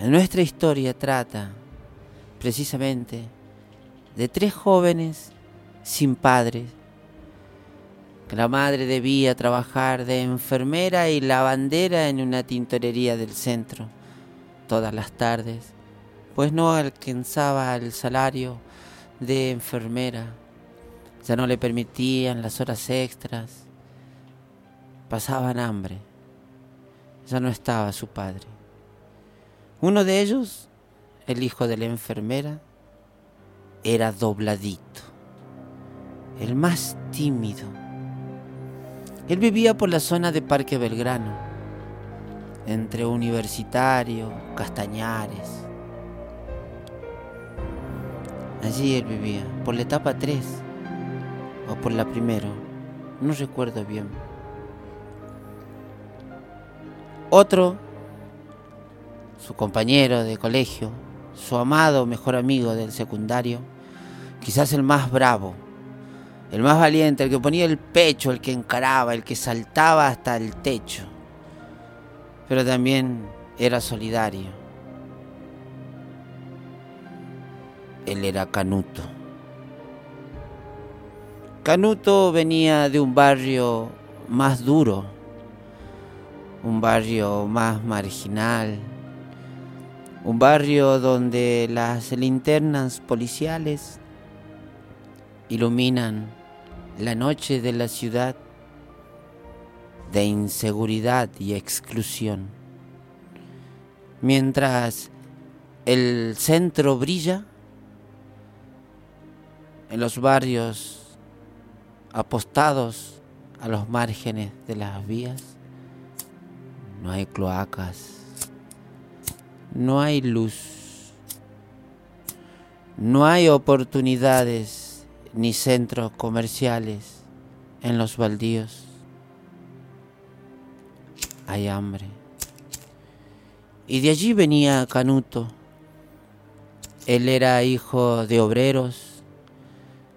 Nuestra historia trata precisamente de tres jóvenes sin padres. Que la madre debía trabajar de enfermera y lavandera en una tintorería del centro todas las tardes, pues no alcanzaba el salario de enfermera. Ya no le permitían las horas extras. Pasaban hambre. Ya no estaba su padre. Uno de ellos, el hijo de la enfermera, era dobladito, el más tímido. Él vivía por la zona de Parque Belgrano, entre Universitario, Castañares. Allí él vivía, por la etapa 3 o por la primera, no recuerdo bien. Otro, su compañero de colegio, su amado mejor amigo del secundario, quizás el más bravo, el más valiente, el que ponía el pecho, el que encaraba, el que saltaba hasta el techo, pero también era solidario. Él era Canuto. Canuto venía de un barrio más duro, un barrio más marginal, un barrio donde las linternas policiales iluminan la noche de la ciudad de inseguridad y exclusión. Mientras el centro brilla, en los barrios apostados a los márgenes de las vías, no hay cloacas, no hay luz, no hay oportunidades ni centros comerciales en los baldíos. Hay hambre. Y de allí venía Canuto. Él era hijo de obreros.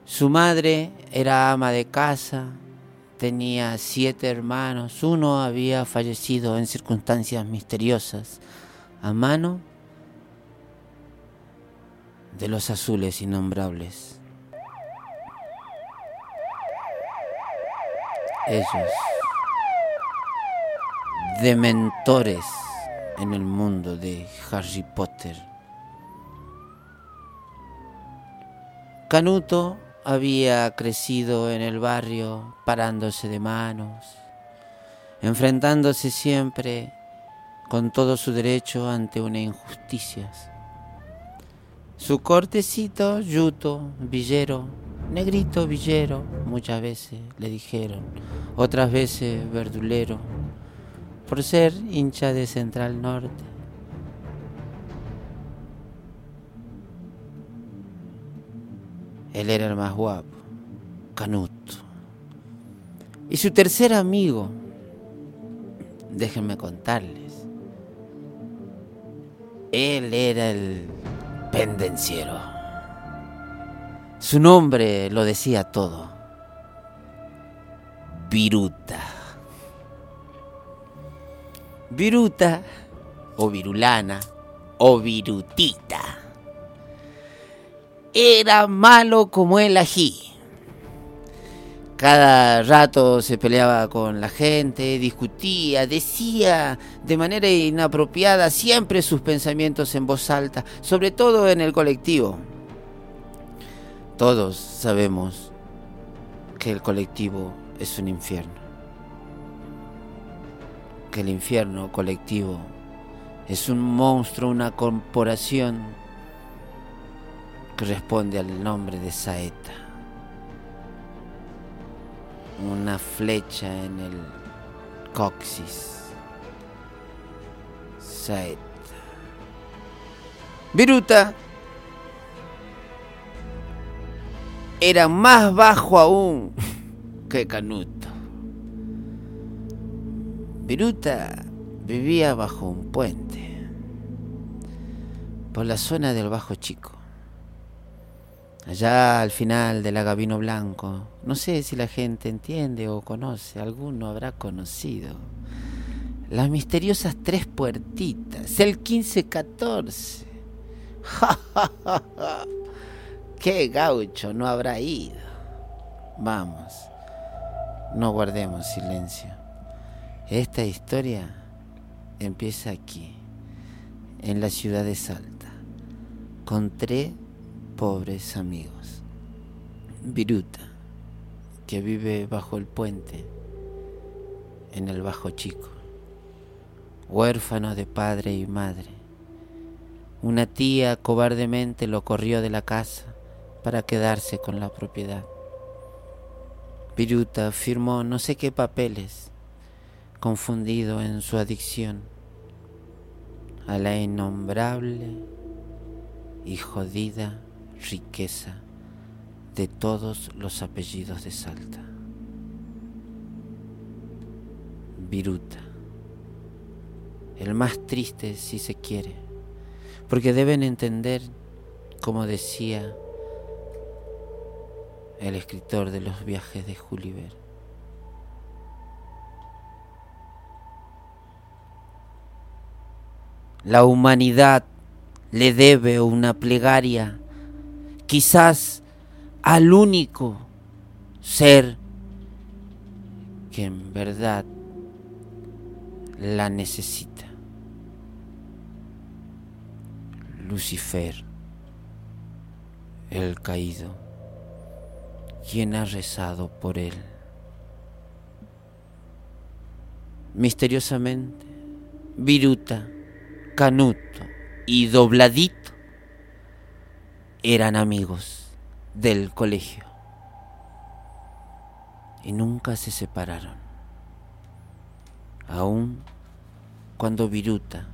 Su madre era ama de casa. Tenía siete hermanos. Uno había fallecido en circunstancias misteriosas a mano de los azules innombrables. Ellos, dementores en el mundo de Harry Potter. Canuto había crecido en el barrio parándose de manos, enfrentándose siempre con todo su derecho ante una injusticia. Su cortecito, yuto, villero, negrito villero, muchas veces le dijeron, otras veces verdulero, por ser hincha de Central Norte. Él era el más guapo, Canuto. Y su tercer amigo, déjenme contarles, él era el pendenciero. Su nombre lo decía todo. Viruta. Viruta o virulana o virutita. Era malo como el ají. Cada rato se peleaba con la gente, discutía, decía de manera inapropiada siempre sus pensamientos en voz alta, sobre todo en el colectivo. Todos sabemos que el colectivo es un infierno. Que el infierno colectivo es un monstruo, una corporación que responde al nombre de Saeta una flecha en el coxis. Saeta. Viruta era más bajo aún que Canuto. Viruta vivía bajo un puente por la zona del Bajo Chico allá al final del Agavino Blanco. No sé si la gente entiende o conoce, alguno habrá conocido las misteriosas tres puertitas, el 1514. ¡Ja, ja, qué gaucho no habrá ido! Vamos, no guardemos silencio. Esta historia empieza aquí, en la ciudad de Salta, con tres pobres amigos. Viruta, que vive bajo el puente, en el Bajo Chico, huérfano de padre y madre. Una tía cobardemente lo corrió de la casa para quedarse con la propiedad. Viruta firmó no sé qué papeles, confundido en su adicción a la innombrable y jodida riqueza de todos los apellidos de Salta. Viruta, el más triste si se quiere, porque deben entender, como decía el escritor de los viajes de Gulliver, la humanidad le debe una plegaria, quizás al único ser que en verdad la necesita. Lucifer, el caído, quien ha rezado por él. Misteriosamente, Viruta, Canuto y Dobladito eran amigos del colegio y nunca se separaron, aun cuando Viruta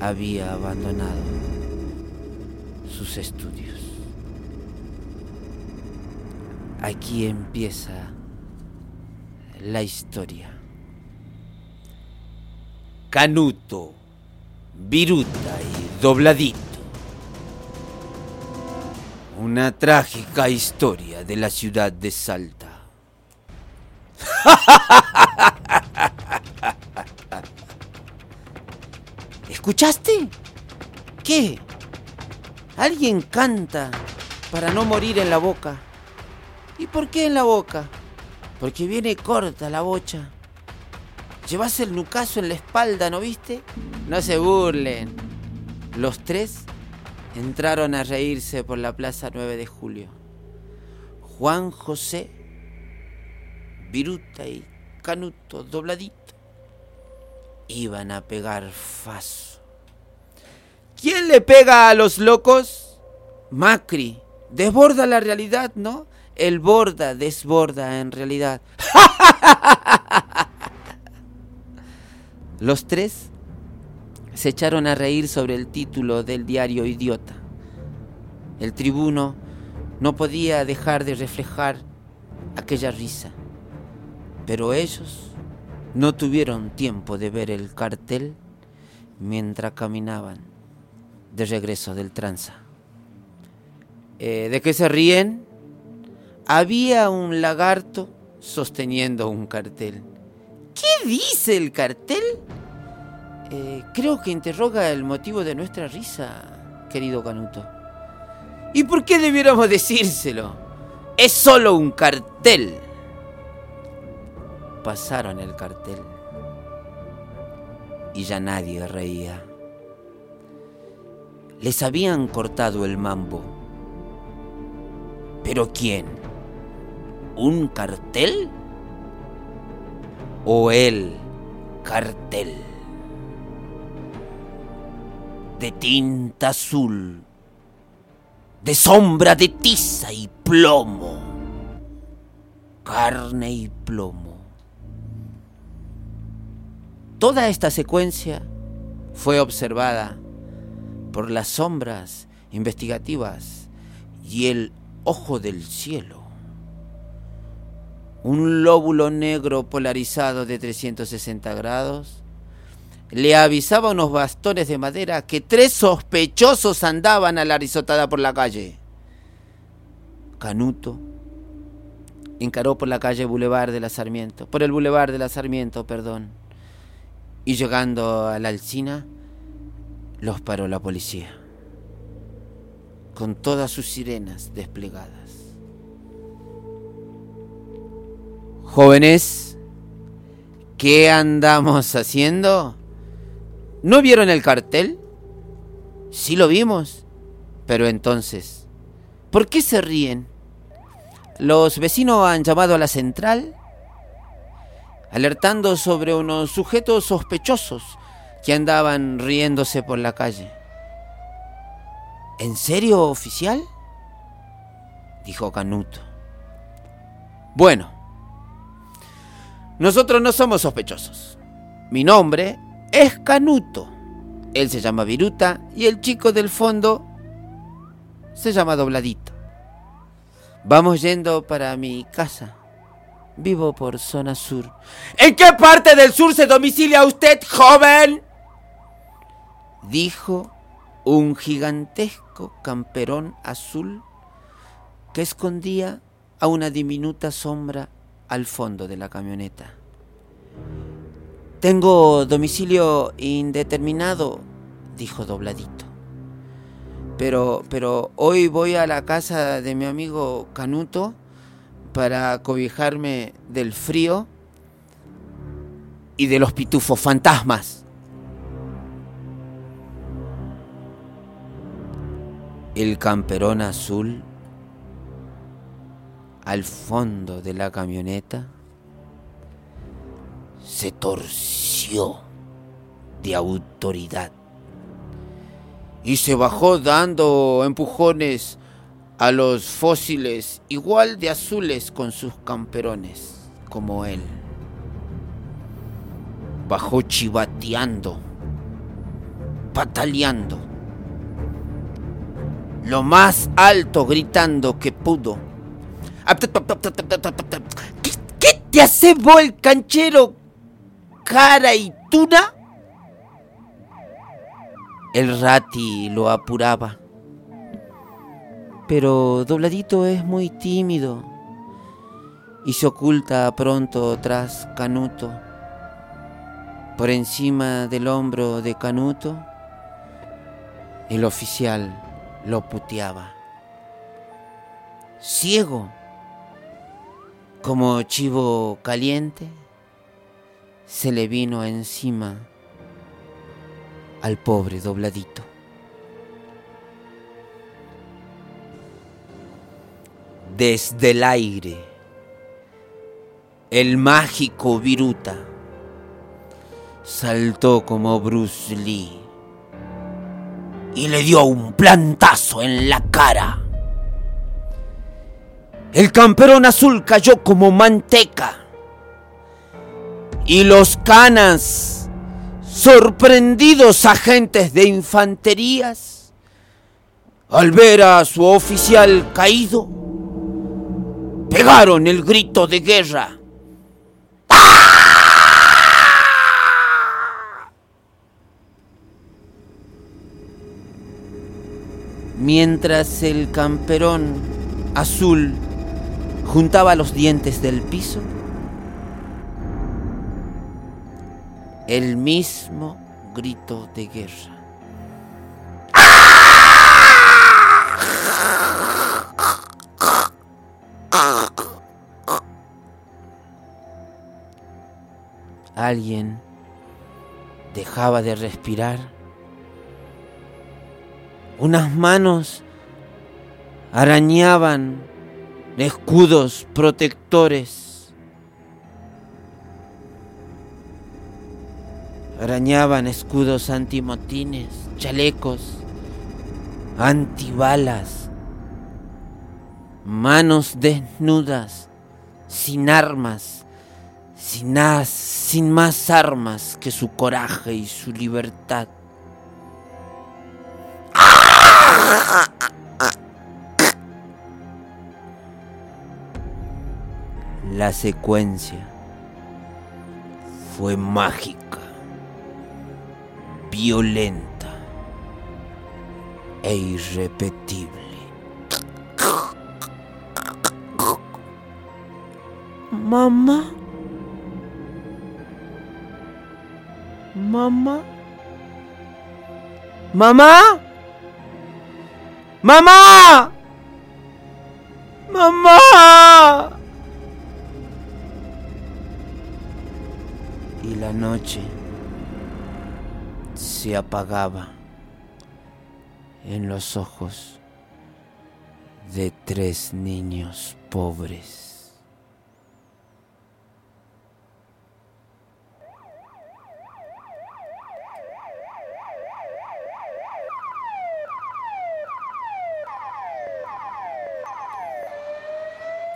había abandonado sus estudios. Aquí empieza la historia. Canuto Viruta y Dobladito. Una trágica historia de la ciudad de Salta. ¿Escuchaste? ¿Qué? Alguien canta para no morir en la boca. ¿Y por qué en la boca? Porque viene corta la bocha. Llevas el nucazo en la espalda, ¿no viste? No se burlen. Los tres entraron a reírse por la plaza 9 de julio. Juan José, Viruta y Canuto dobladito iban a pegar faso. ¿Quién le pega a los locos? Macri. Desborda la realidad, ¿no? El borda desborda en realidad. Los tres se echaron a reír sobre el título del diario Idiota. El tribuno no podía dejar de reflejar aquella risa, pero ellos no tuvieron tiempo de ver el cartel mientras caminaban de regreso del tranza. Eh, ¿De qué se ríen? Había un lagarto sosteniendo un cartel. ¿Qué dice el cartel? Eh, creo que interroga el motivo de nuestra risa, querido Canuto. ¿Y por qué debiéramos decírselo? Es solo un cartel. Pasaron el cartel y ya nadie reía. Les habían cortado el mambo. ¿Pero quién? ¿Un cartel? o el cartel de tinta azul, de sombra de tiza y plomo, carne y plomo. Toda esta secuencia fue observada por las sombras investigativas y el ojo del cielo un lóbulo negro polarizado de 360 grados, le avisaba unos bastones de madera que tres sospechosos andaban a la risotada por la calle. Canuto encaró por la calle Boulevard de la Sarmiento, por el Boulevard de la Sarmiento, perdón, Y llegando a la alcina, los paró la policía, con todas sus sirenas desplegadas. Jóvenes, ¿qué andamos haciendo? ¿No vieron el cartel? Sí lo vimos. Pero entonces, ¿por qué se ríen? Los vecinos han llamado a la central alertando sobre unos sujetos sospechosos que andaban riéndose por la calle. ¿En serio, oficial? dijo Canuto. Bueno, nosotros no somos sospechosos. Mi nombre es Canuto. Él se llama Viruta y el chico del fondo se llama Dobladito. Vamos yendo para mi casa. Vivo por zona sur. ¿En qué parte del sur se domicilia usted, joven? Dijo un gigantesco camperón azul que escondía a una diminuta sombra al fondo de la camioneta. Tengo domicilio indeterminado, dijo dobladito. Pero, pero hoy voy a la casa de mi amigo Canuto para cobijarme del frío y de los pitufos fantasmas. El camperón azul al fondo de la camioneta se torció de autoridad y se bajó dando empujones a los fósiles igual de azules con sus camperones como él. Bajó chivateando, pataleando, lo más alto gritando que pudo. ¿Qué, te hace vos el canchero cara y tuna? El rati lo apuraba. Pero Dobladito es muy tímido y se oculta pronto tras Canuto. Por encima del hombro de Canuto, el oficial lo puteaba. Ciego, como chivo caliente, se le vino encima al pobre dobladito. Desde el aire, el mágico Viruta saltó como Bruce Lee y le dio un plantazo en la cara. El camperón azul cayó como manteca y los canas, sorprendidos agentes de infanterías, al ver a su oficial caído, pegaron el grito de guerra. Mientras el camperón azul juntaba los dientes del piso, el mismo grito de guerra. Alguien dejaba de respirar. Unas manos arañaban escudos protectores. Arañaban escudos antimotines, chalecos, antibalas, manos desnudas, sin armas, sin, sin más armas que su coraje y su libertad. La secuencia fue mágica, violenta e irrepetible. Mamá. Mamá. Mamá. Mamá. Mamá. Y la noche se apagaba en los ojos de tres niños pobres.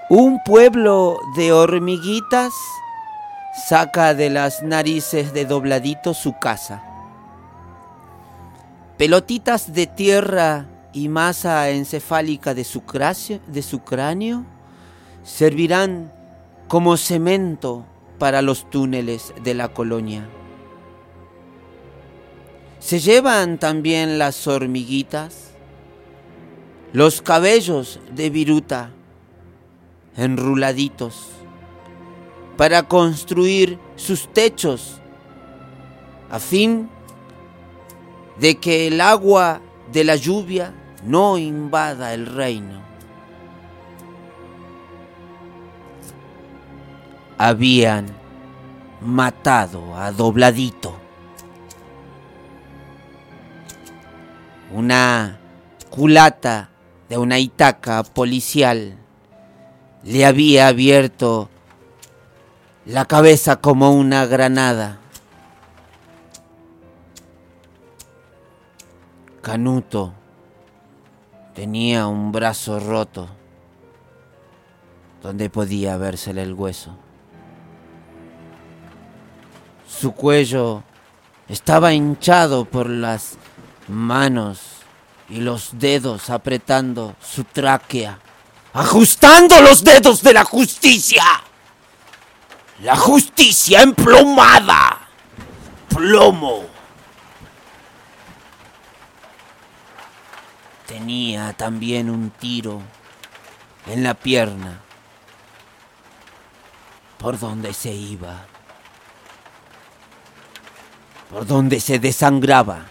Un pueblo de hormiguitas saca de las narices de dobladito su casa. Pelotitas de tierra y masa encefálica de su, de su cráneo servirán como cemento para los túneles de la colonia. Se llevan también las hormiguitas, los cabellos de viruta, enruladitos para construir sus techos a fin de que el agua de la lluvia no invada el reino. Habían matado a Dobladito. Una culata de una itaca policial le había abierto la cabeza como una granada. Canuto tenía un brazo roto donde podía vérsele el hueso. Su cuello estaba hinchado por las manos y los dedos apretando su tráquea ajustando los dedos de la justicia. La justicia emplomada. Plomo. Tenía también un tiro en la pierna por donde se iba, por donde se desangraba.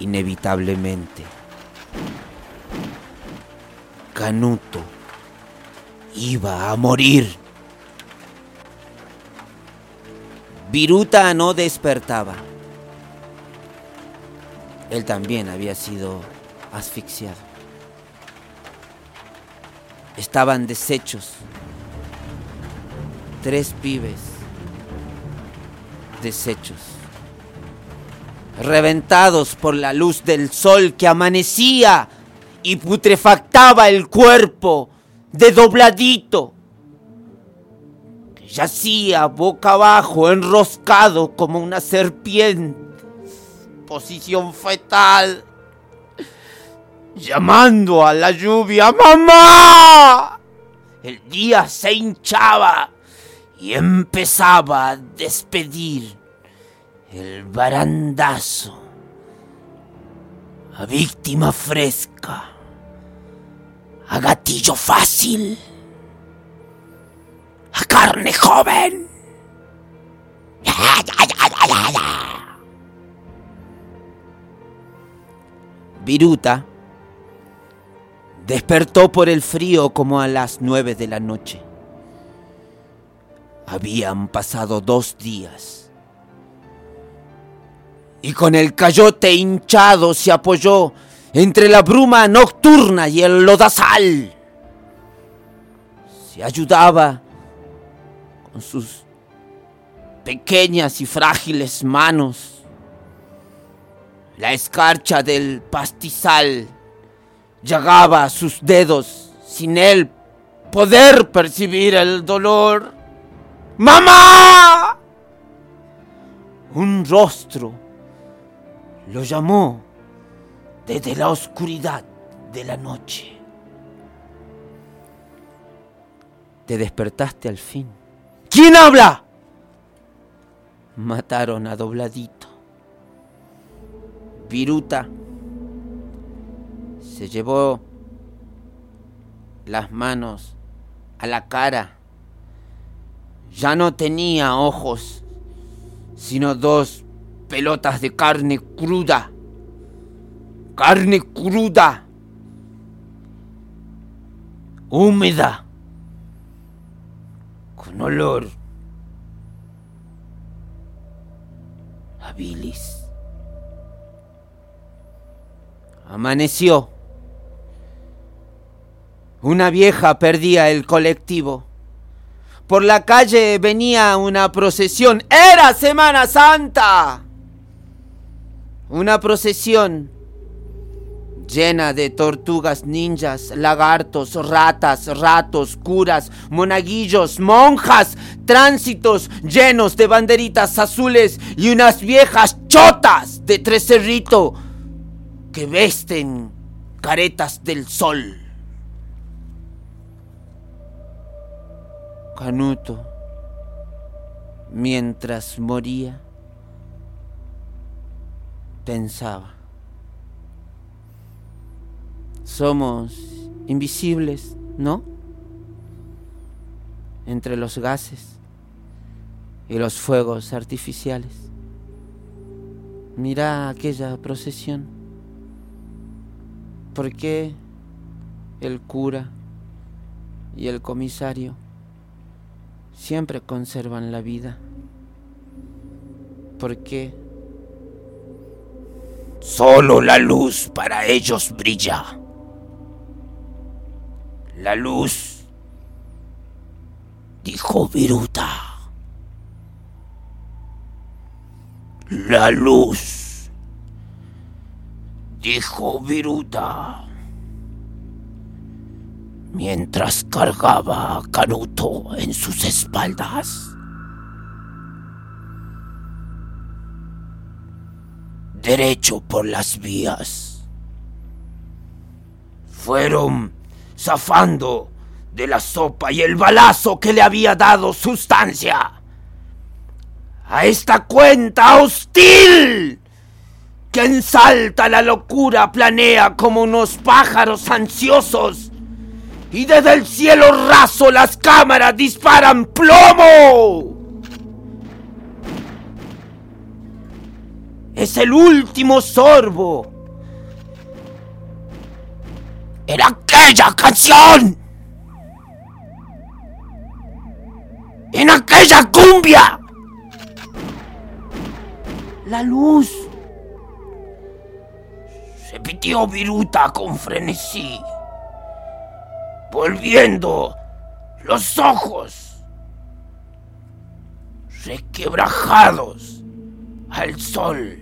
Inevitablemente. Canuto iba a morir. Viruta no despertaba. Él también había sido asfixiado. Estaban deshechos. Tres pibes deshechos. Reventados por la luz del sol que amanecía y putrefactaba el cuerpo de dobladito, que yacía boca abajo, enroscado como una serpiente, posición fetal, llamando a la lluvia, ¡Mamá! El día se hinchaba y empezaba a despedir el barandazo a víctima fresca, a gatillo fácil, a carne joven. Viruta despertó por el frío como a las nueve de la noche. Habían pasado dos días y con el cayote hinchado se apoyó entre la bruma nocturna y el lodazal. Se ayudaba con sus pequeñas y frágiles manos. La escarcha del pastizal llegaba a sus dedos sin él poder percibir el dolor. ¡Mamá! Un rostro lo llamó desde la oscuridad de la noche. Te despertaste al fin. ¿Quién habla? Mataron a Dobladito. Viruta se llevó las manos a la cara ya no tenía ojos, sino dos pelotas de carne cruda. Carne cruda. Húmeda. Con olor. A bilis. Amaneció. Una vieja perdía el colectivo. Por la calle venía una procesión. ¡Era Semana Santa! Una procesión llena de tortugas ninjas, lagartos, ratas, ratos, curas, monaguillos, monjas, tránsitos llenos de banderitas azules y unas viejas chotas de trecerrito que vesten caretas del sol. Canuto, mientras moría, pensaba. Somos invisibles, ¿no? Entre los gases y los fuegos artificiales. Mira aquella procesión. ¿Por qué el cura y el comisario siempre conservan la vida. Porque solo la luz para ellos brilla. La luz, dijo Viruta. La luz, dijo Viruta mientras cargaba a Canuto en sus espaldas. Derecho por las vías. Fueron zafando de la sopa y el balazo que le había dado sustancia a esta cuenta hostil que ensalta la locura planea como unos pájaros ansiosos y desde el cielo raso las cámaras disparan plomo. Es el último sorbo. En aquella canción. En aquella cumbia. La luz. Repitió Viruta con frenesí volviendo los ojos requebrajados al sol.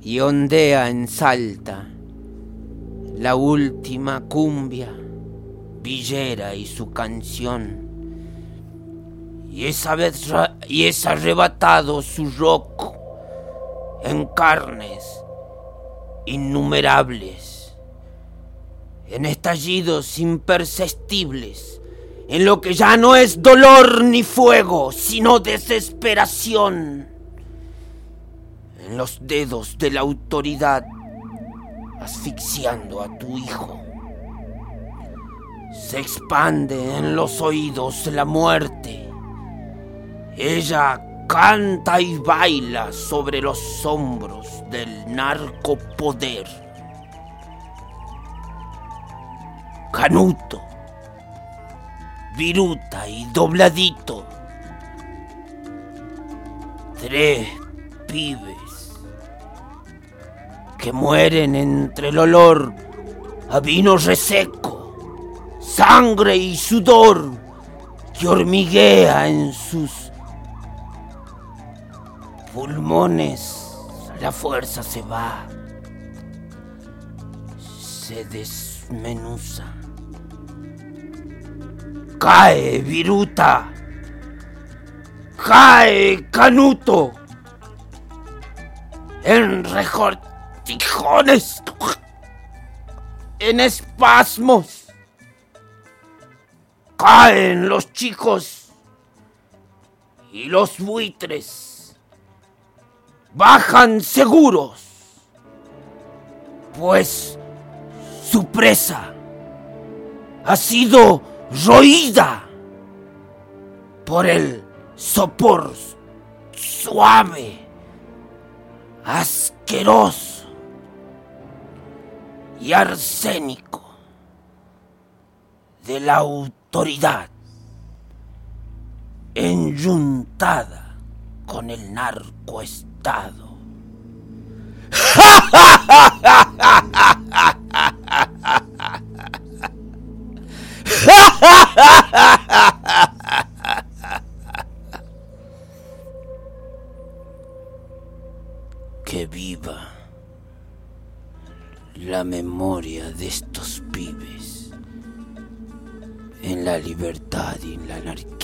Y ondea en salta la última cumbia, Villera y su canción. Y esa vez y es arrebatado su roco en carnes innumerables en estallidos imperceptibles, en lo que ya no es dolor ni fuego, sino desesperación, en los dedos de la autoridad, asfixiando a tu hijo. Se expande en los oídos la muerte. Ella canta y baila sobre los hombros del narcopoder. Canuto, Viruta y Dobladito. Tres pibes que mueren entre el olor a vino reseco, sangre y sudor que hormiguea en sus La fuerza se va, se desmenuza. Cae Viruta. Cae Canuto. En rejortijones. En espasmos. Caen los chicos. Y los buitres. Bajan seguros. Pues su presa ha sido roída por el sopor suave, asqueroso y arsénico de la autoridad enyuntada con el narcoestado. que viva la memoria de estos pibes en la libertad y en la anarquía.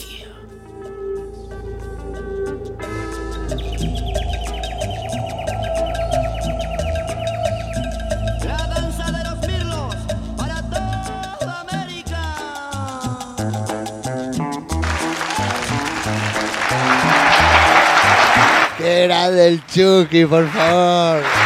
Era del Chucky, por favor.